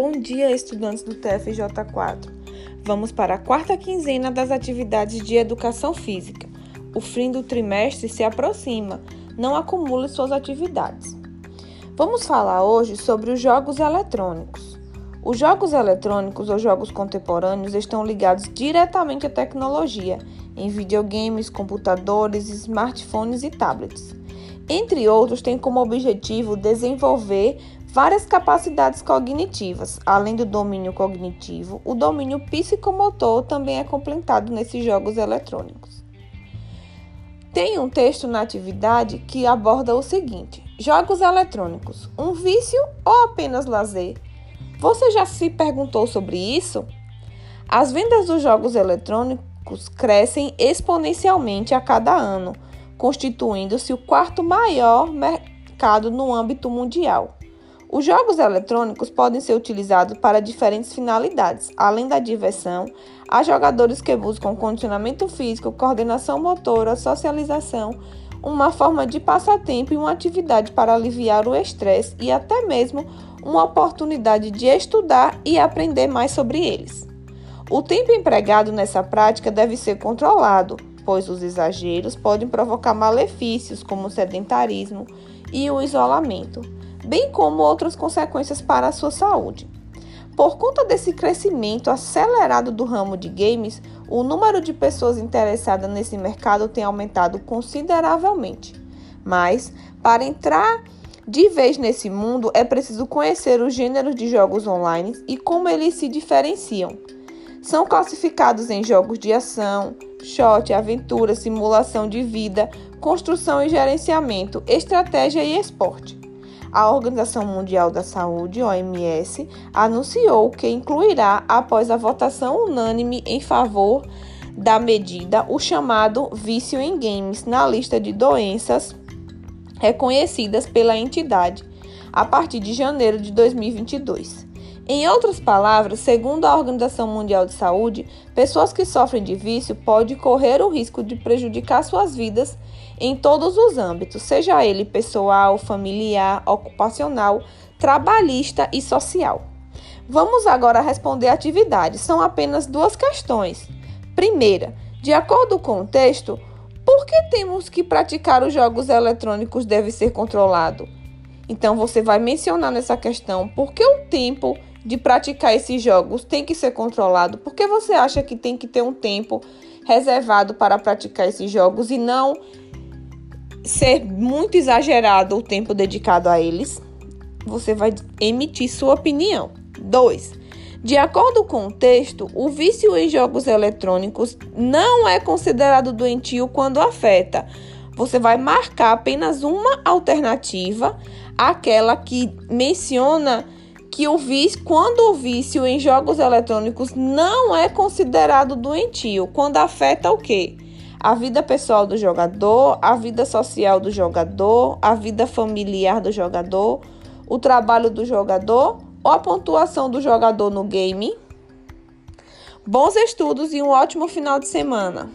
Bom dia, estudantes do TFJ4. Vamos para a quarta quinzena das atividades de educação física. O fim do trimestre se aproxima, não acumule suas atividades. Vamos falar hoje sobre os jogos eletrônicos. Os jogos eletrônicos ou jogos contemporâneos estão ligados diretamente à tecnologia, em videogames, computadores, smartphones e tablets. Entre outros, têm como objetivo desenvolver várias capacidades cognitivas. Além do domínio cognitivo, o domínio psicomotor também é completado nesses jogos eletrônicos. Tem um texto na atividade que aborda o seguinte: jogos eletrônicos, um vício ou apenas lazer? Você já se perguntou sobre isso? As vendas dos jogos eletrônicos crescem exponencialmente a cada ano, constituindo-se o quarto maior mercado no âmbito mundial. Os jogos eletrônicos podem ser utilizados para diferentes finalidades. Além da diversão, há jogadores que buscam condicionamento físico, coordenação motora, socialização, uma forma de passatempo e uma atividade para aliviar o estresse e até mesmo uma oportunidade de estudar e aprender mais sobre eles. O tempo empregado nessa prática deve ser controlado, pois os exageros podem provocar malefícios como o sedentarismo e o isolamento bem como outras consequências para a sua saúde. Por conta desse crescimento acelerado do ramo de games, o número de pessoas interessadas nesse mercado tem aumentado consideravelmente. Mas, para entrar de vez nesse mundo, é preciso conhecer os gêneros de jogos online e como eles se diferenciam. São classificados em jogos de ação, shot, aventura, simulação de vida, construção e gerenciamento, estratégia e esporte a Organização Mundial da Saúde, OMS, anunciou que incluirá, após a votação unânime em favor da medida, o chamado vício em games na lista de doenças reconhecidas pela entidade a partir de janeiro de 2022. Em outras palavras, segundo a Organização Mundial de Saúde, pessoas que sofrem de vício podem correr o risco de prejudicar suas vidas em todos os âmbitos, seja ele pessoal, familiar, ocupacional, trabalhista e social. Vamos agora responder a atividade. São apenas duas questões. Primeira, de acordo com o texto, por que temos que praticar os jogos eletrônicos deve ser controlado? Então você vai mencionar nessa questão por que o tempo de praticar esses jogos tem que ser controlado? Por que você acha que tem que ter um tempo reservado para praticar esses jogos e não ser muito exagerado o tempo dedicado a eles? Você vai emitir sua opinião. 2. De acordo com o texto, o vício em jogos eletrônicos não é considerado doentio quando afeta. Você vai marcar apenas uma alternativa, aquela que menciona que o vício, quando o vício em jogos eletrônicos não é considerado doentio, quando afeta o quê? A vida pessoal do jogador, a vida social do jogador, a vida familiar do jogador, o trabalho do jogador ou a pontuação do jogador no game. Bons estudos e um ótimo final de semana.